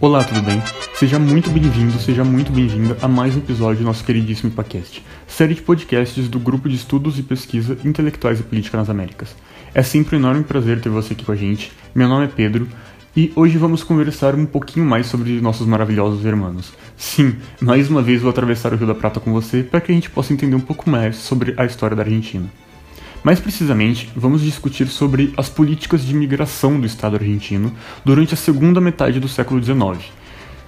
Olá, tudo bem? Seja muito bem-vindo, seja muito bem-vinda a mais um episódio do nosso queridíssimo IPACast, série de podcasts do Grupo de Estudos e Pesquisa Intelectuais e Política nas Américas. É sempre um enorme prazer ter você aqui com a gente. Meu nome é Pedro e hoje vamos conversar um pouquinho mais sobre nossos maravilhosos irmãos. Sim, mais uma vez vou atravessar o Rio da Prata com você para que a gente possa entender um pouco mais sobre a história da Argentina. Mais precisamente, vamos discutir sobre as políticas de imigração do Estado argentino durante a segunda metade do século XIX.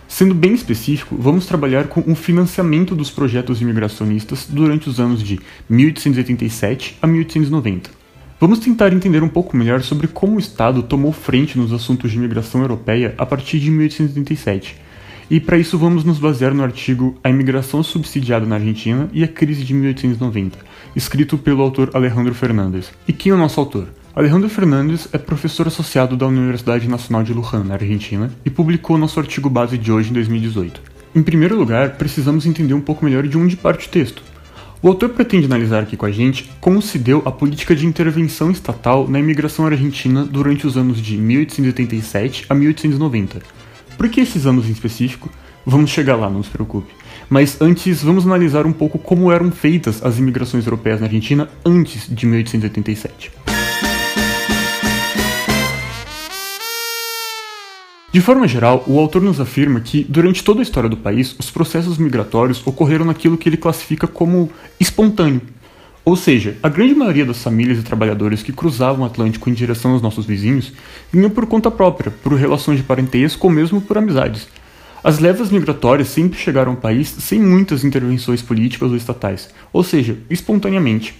Sendo bem específico, vamos trabalhar com o financiamento dos projetos imigracionistas durante os anos de 1887 a 1890. Vamos tentar entender um pouco melhor sobre como o Estado tomou frente nos assuntos de imigração europeia a partir de 1887 e para isso vamos nos basear no artigo A Imigração Subsidiada na Argentina e a Crise de 1890, escrito pelo autor Alejandro Fernandes. E quem é o nosso autor? Alejandro Fernandes é professor associado da Universidade Nacional de Luján, na Argentina, e publicou nosso artigo base de hoje em 2018. Em primeiro lugar, precisamos entender um pouco melhor de onde parte o texto. O autor pretende analisar aqui com a gente como se deu a política de intervenção estatal na imigração argentina durante os anos de 1887 a 1890 por que esses anos em específico? Vamos chegar lá, não se preocupe. Mas antes, vamos analisar um pouco como eram feitas as imigrações europeias na Argentina antes de 1887. De forma geral, o autor nos afirma que, durante toda a história do país, os processos migratórios ocorreram naquilo que ele classifica como espontâneo, ou seja, a grande maioria das famílias e trabalhadores que cruzavam o Atlântico em direção aos nossos vizinhos vinham por conta própria, por relações de parentesco ou mesmo por amizades. As levas migratórias sempre chegaram ao país sem muitas intervenções políticas ou estatais, ou seja, espontaneamente.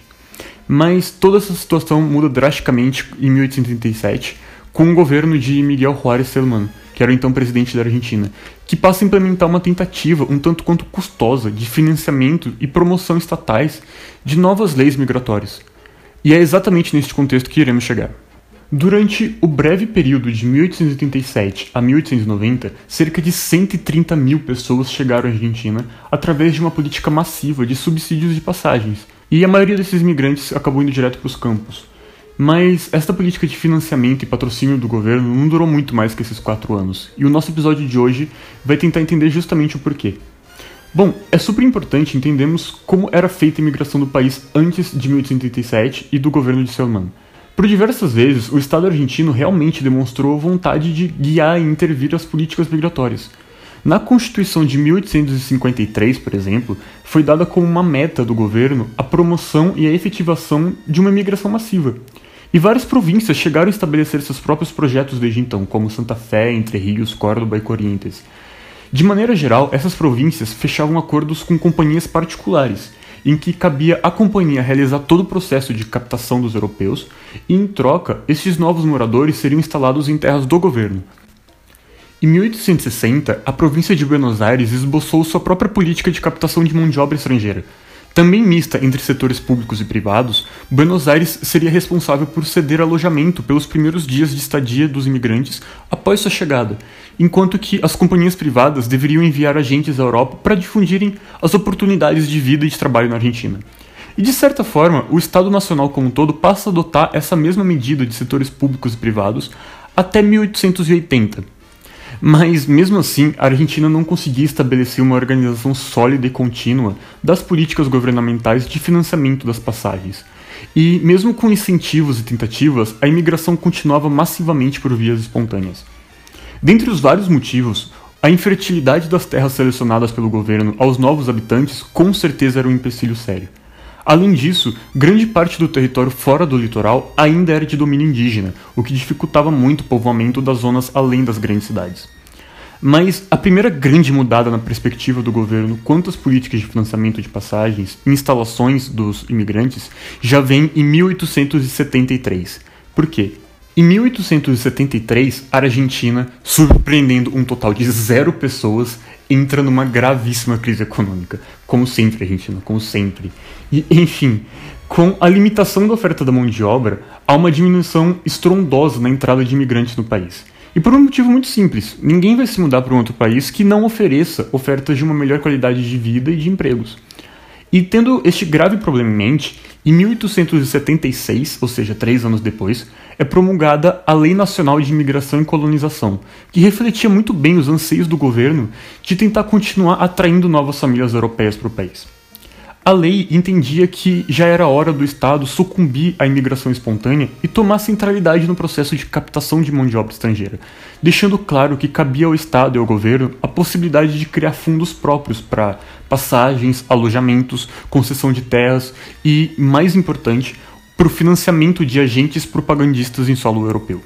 Mas toda essa situação muda drasticamente em 1837, com o governo de Miguel Juárez Selman, que era o então presidente da Argentina, que passa a implementar uma tentativa um tanto quanto custosa de financiamento e promoção estatais de novas leis migratórias. E é exatamente neste contexto que iremos chegar. Durante o breve período de 1887 a 1890, cerca de 130 mil pessoas chegaram à Argentina através de uma política massiva de subsídios de passagens, e a maioria desses imigrantes acabou indo direto para os campos, mas esta política de financiamento e patrocínio do governo não durou muito mais que esses quatro anos, e o nosso episódio de hoje vai tentar entender justamente o porquê. Bom, é super importante entendermos como era feita a imigração do país antes de 1887 e do governo de Selman. Por diversas vezes, o Estado argentino realmente demonstrou vontade de guiar e intervir as políticas migratórias. Na Constituição de 1853, por exemplo, foi dada como uma meta do governo a promoção e a efetivação de uma imigração massiva, e várias províncias chegaram a estabelecer seus próprios projetos desde então, como Santa Fé, Entre Rios, Córdoba e Corrientes. De maneira geral, essas províncias fechavam acordos com companhias particulares, em que cabia à companhia realizar todo o processo de captação dos europeus, e em troca, esses novos moradores seriam instalados em terras do governo. Em 1860, a província de Buenos Aires esboçou sua própria política de captação de mão de obra estrangeira, também mista entre setores públicos e privados, Buenos Aires seria responsável por ceder alojamento pelos primeiros dias de estadia dos imigrantes após sua chegada, enquanto que as companhias privadas deveriam enviar agentes à Europa para difundirem as oportunidades de vida e de trabalho na Argentina. E de certa forma, o Estado Nacional como um todo passa a adotar essa mesma medida de setores públicos e privados até 1880 mas, mesmo assim, a Argentina não conseguia estabelecer uma organização sólida e contínua das políticas governamentais de financiamento das passagens. E, mesmo com incentivos e tentativas, a imigração continuava massivamente por vias espontâneas. Dentre os vários motivos, a infertilidade das terras selecionadas pelo governo aos novos habitantes com certeza era um empecilho sério. Além disso, grande parte do território fora do litoral ainda era de domínio indígena, o que dificultava muito o povoamento das zonas além das grandes cidades. Mas a primeira grande mudada na perspectiva do governo quanto às políticas de financiamento de passagens e instalações dos imigrantes já vem em 1873. Por quê? Em 1873, a Argentina, surpreendendo um total de zero pessoas, entra numa gravíssima crise econômica. Como sempre, Argentina, como sempre. E, enfim, com a limitação da oferta da mão de obra, há uma diminuição estrondosa na entrada de imigrantes no país. E por um motivo muito simples: ninguém vai se mudar para um outro país que não ofereça ofertas de uma melhor qualidade de vida e de empregos. E tendo este grave problema em mente, em 1876, ou seja, três anos depois, é promulgada a Lei Nacional de Imigração e Colonização, que refletia muito bem os anseios do governo de tentar continuar atraindo novas famílias europeias para o país. A lei entendia que já era hora do Estado sucumbir à imigração espontânea e tomar centralidade no processo de captação de mão de obra estrangeira, deixando claro que cabia ao Estado e ao governo a possibilidade de criar fundos próprios para passagens, alojamentos, concessão de terras e, mais importante, para o financiamento de agentes propagandistas em solo europeu.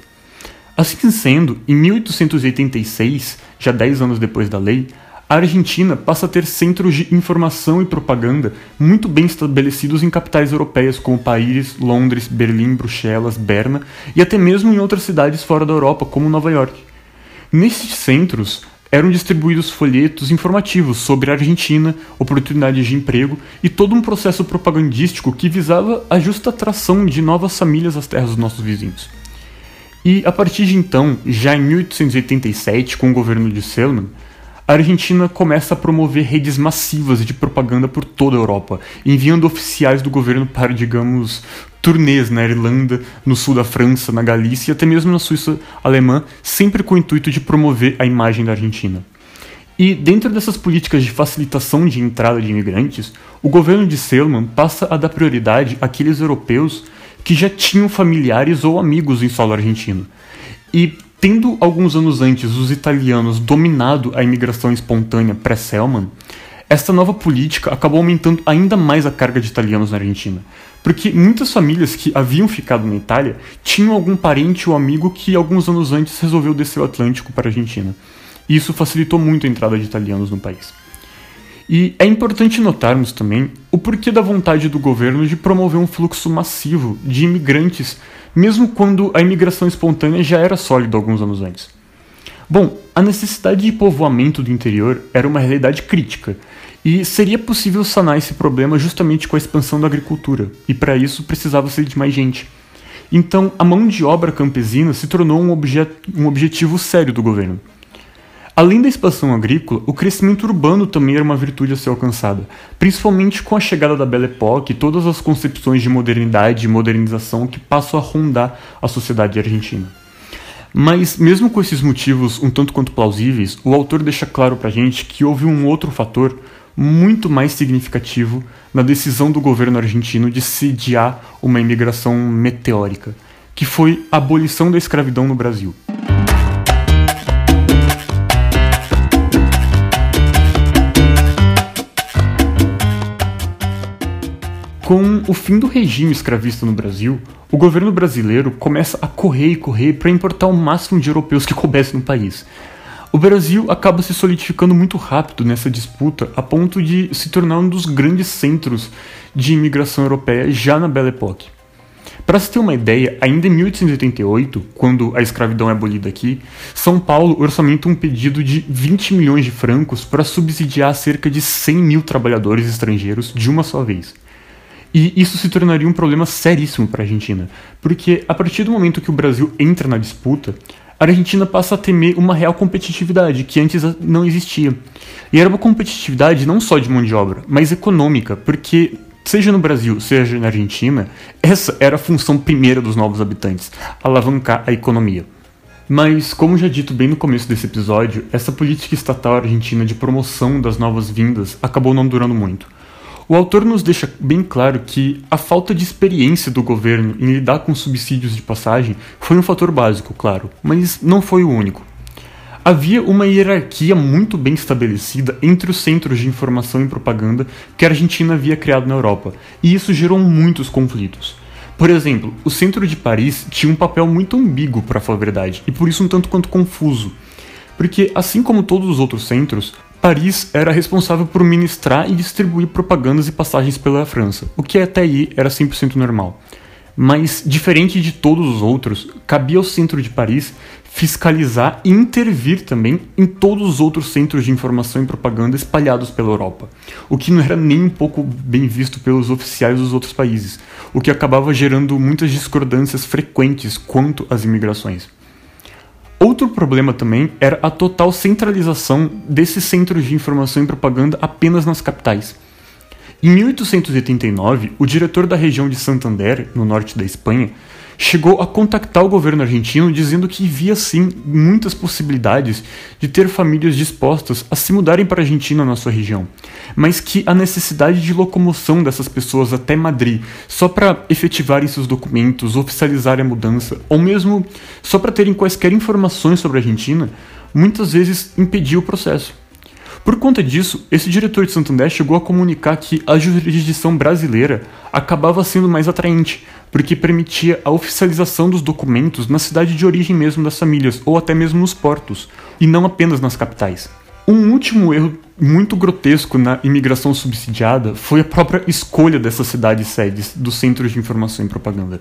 Assim sendo, em 1886, já 10 anos depois da lei, a Argentina passa a ter centros de informação e propaganda muito bem estabelecidos em capitais europeias como Paris, Londres, Berlim, Bruxelas, Berna e até mesmo em outras cidades fora da Europa, como Nova York. Nesses centros eram distribuídos folhetos informativos sobre a Argentina, oportunidades de emprego e todo um processo propagandístico que visava a justa atração de novas famílias às terras dos nossos vizinhos. E a partir de então, já em 1887, com o governo de Selman, a Argentina começa a promover redes massivas de propaganda por toda a Europa, enviando oficiais do governo para, digamos, turnês na Irlanda, no sul da França, na Galícia e até mesmo na Suíça alemã, sempre com o intuito de promover a imagem da Argentina. E dentro dessas políticas de facilitação de entrada de imigrantes, o governo de Selman passa a dar prioridade àqueles europeus que já tinham familiares ou amigos em solo argentino. E Tendo alguns anos antes os italianos dominado a imigração espontânea pré-Selman, esta nova política acabou aumentando ainda mais a carga de italianos na Argentina, porque muitas famílias que haviam ficado na Itália tinham algum parente ou amigo que alguns anos antes resolveu descer o Atlântico para a Argentina. E isso facilitou muito a entrada de italianos no país. E é importante notarmos também o porquê da vontade do governo de promover um fluxo massivo de imigrantes mesmo quando a imigração espontânea já era sólida alguns anos antes. Bom, a necessidade de povoamento do interior era uma realidade crítica, e seria possível sanar esse problema justamente com a expansão da agricultura, e para isso precisava-se de mais gente. Então, a mão de obra campesina se tornou um, objet um objetivo sério do governo. Além da expansão agrícola, o crescimento urbano também era uma virtude a ser alcançada, principalmente com a chegada da Belle Époque e todas as concepções de modernidade e modernização que passam a rondar a sociedade argentina. Mas, mesmo com esses motivos um tanto quanto plausíveis, o autor deixa claro pra gente que houve um outro fator muito mais significativo na decisão do governo argentino de sediar uma imigração meteórica, que foi a abolição da escravidão no Brasil. Com o fim do regime escravista no Brasil, o governo brasileiro começa a correr e correr para importar o máximo de europeus que coubesse no país. O Brasil acaba se solidificando muito rápido nessa disputa, a ponto de se tornar um dos grandes centros de imigração europeia já na Belle Époque. Para se ter uma ideia, ainda em 1888, quando a escravidão é abolida aqui, São Paulo orçamenta um pedido de 20 milhões de francos para subsidiar cerca de 100 mil trabalhadores estrangeiros de uma só vez. E isso se tornaria um problema seríssimo para a Argentina, porque a partir do momento que o Brasil entra na disputa, a Argentina passa a temer uma real competitividade que antes não existia. E era uma competitividade não só de mão de obra, mas econômica, porque seja no Brasil, seja na Argentina, essa era a função primeira dos novos habitantes, alavancar a economia. Mas, como já dito bem no começo desse episódio, essa política estatal argentina de promoção das novas vindas acabou não durando muito. O autor nos deixa bem claro que a falta de experiência do governo em lidar com subsídios de passagem foi um fator básico, claro, mas não foi o único. Havia uma hierarquia muito bem estabelecida entre os centros de informação e propaganda que a Argentina havia criado na Europa, e isso gerou muitos conflitos. Por exemplo, o centro de Paris tinha um papel muito ambíguo, para falar a verdade, e por isso um tanto quanto confuso. Porque, assim como todos os outros centros, Paris era responsável por ministrar e distribuir propagandas e passagens pela França, o que até aí era 100% normal. Mas, diferente de todos os outros, cabia ao centro de Paris fiscalizar e intervir também em todos os outros centros de informação e propaganda espalhados pela Europa, o que não era nem um pouco bem visto pelos oficiais dos outros países, o que acabava gerando muitas discordâncias frequentes quanto às imigrações. Outro problema também era a total centralização desses centros de informação e propaganda apenas nas capitais. Em 1889, o diretor da região de Santander, no norte da Espanha, chegou a contactar o governo argentino dizendo que via sim muitas possibilidades de ter famílias dispostas a se mudarem para a Argentina na sua região, mas que a necessidade de locomoção dessas pessoas até Madrid só para efetivarem seus documentos, oficializarem a mudança, ou mesmo só para terem quaisquer informações sobre a Argentina, muitas vezes impedia o processo. Por conta disso, esse diretor de Santander chegou a comunicar que a jurisdição brasileira acabava sendo mais atraente, porque permitia a oficialização dos documentos na cidade de origem mesmo das famílias, ou até mesmo nos portos, e não apenas nas capitais. Um último erro muito grotesco na imigração subsidiada foi a própria escolha dessas cidades sedes dos Centros de Informação e Propaganda.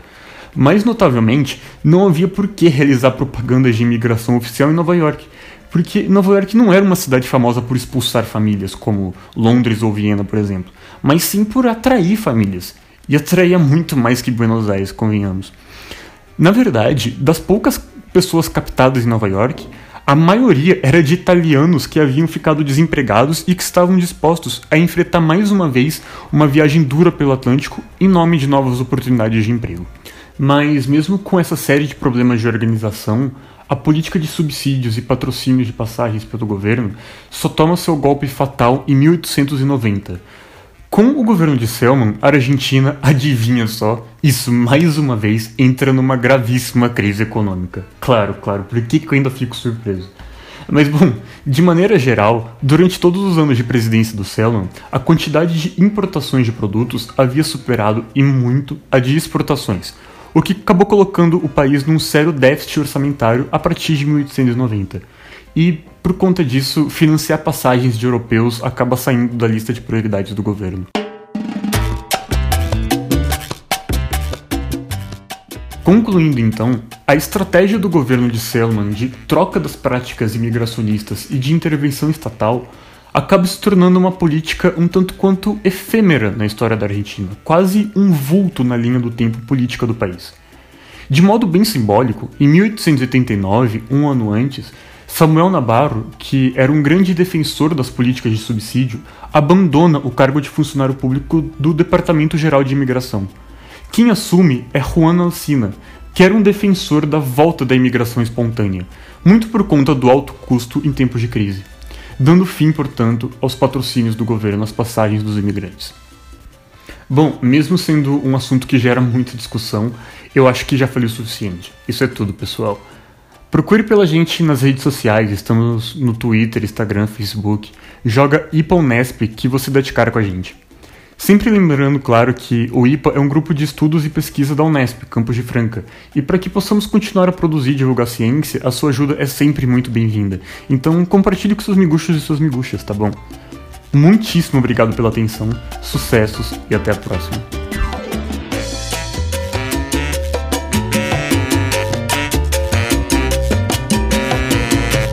Mais notavelmente, não havia por que realizar propagandas de imigração oficial em Nova York, porque Nova York não era uma cidade famosa por expulsar famílias, como Londres ou Viena, por exemplo, mas sim por atrair famílias. E atraía muito mais que Buenos Aires, convenhamos. Na verdade, das poucas pessoas captadas em Nova York, a maioria era de italianos que haviam ficado desempregados e que estavam dispostos a enfrentar mais uma vez uma viagem dura pelo Atlântico em nome de novas oportunidades de emprego. Mas, mesmo com essa série de problemas de organização, a política de subsídios e patrocínios de passagens pelo governo só toma seu golpe fatal em 1890. Com o governo de Selman, a Argentina, adivinha só, isso mais uma vez entra numa gravíssima crise econômica. Claro, claro, por que, que eu ainda fico surpreso? Mas bom, de maneira geral, durante todos os anos de presidência do Selman, a quantidade de importações de produtos havia superado e muito a de exportações, o que acabou colocando o país num sério déficit orçamentário a partir de 1890. E, por conta disso, financiar passagens de europeus acaba saindo da lista de prioridades do governo. Concluindo então, a estratégia do governo de Selman de troca das práticas imigracionistas e de intervenção estatal acaba se tornando uma política um tanto quanto efêmera na história da Argentina, quase um vulto na linha do tempo política do país. De modo bem simbólico, em 1889, um ano antes, Samuel Nabarro, que era um grande defensor das políticas de subsídio, abandona o cargo de funcionário público do Departamento Geral de Imigração. Quem assume é Juan Alcina, que era um defensor da volta da imigração espontânea, muito por conta do alto custo em tempos de crise dando fim, portanto, aos patrocínios do governo às passagens dos imigrantes. Bom, mesmo sendo um assunto que gera muita discussão, eu acho que já falei o suficiente. Isso é tudo, pessoal. Procure pela gente nas redes sociais, estamos no Twitter, Instagram, Facebook. Joga IPONESP que você dá de cara com a gente. Sempre lembrando, claro, que o IPA é um grupo de estudos e pesquisa da Unesp, Campos de Franca, e para que possamos continuar a produzir e divulgar ciência, a sua ajuda é sempre muito bem-vinda. Então compartilhe com seus miguxos e suas miguxas, tá bom? Muitíssimo obrigado pela atenção, sucessos e até a próxima.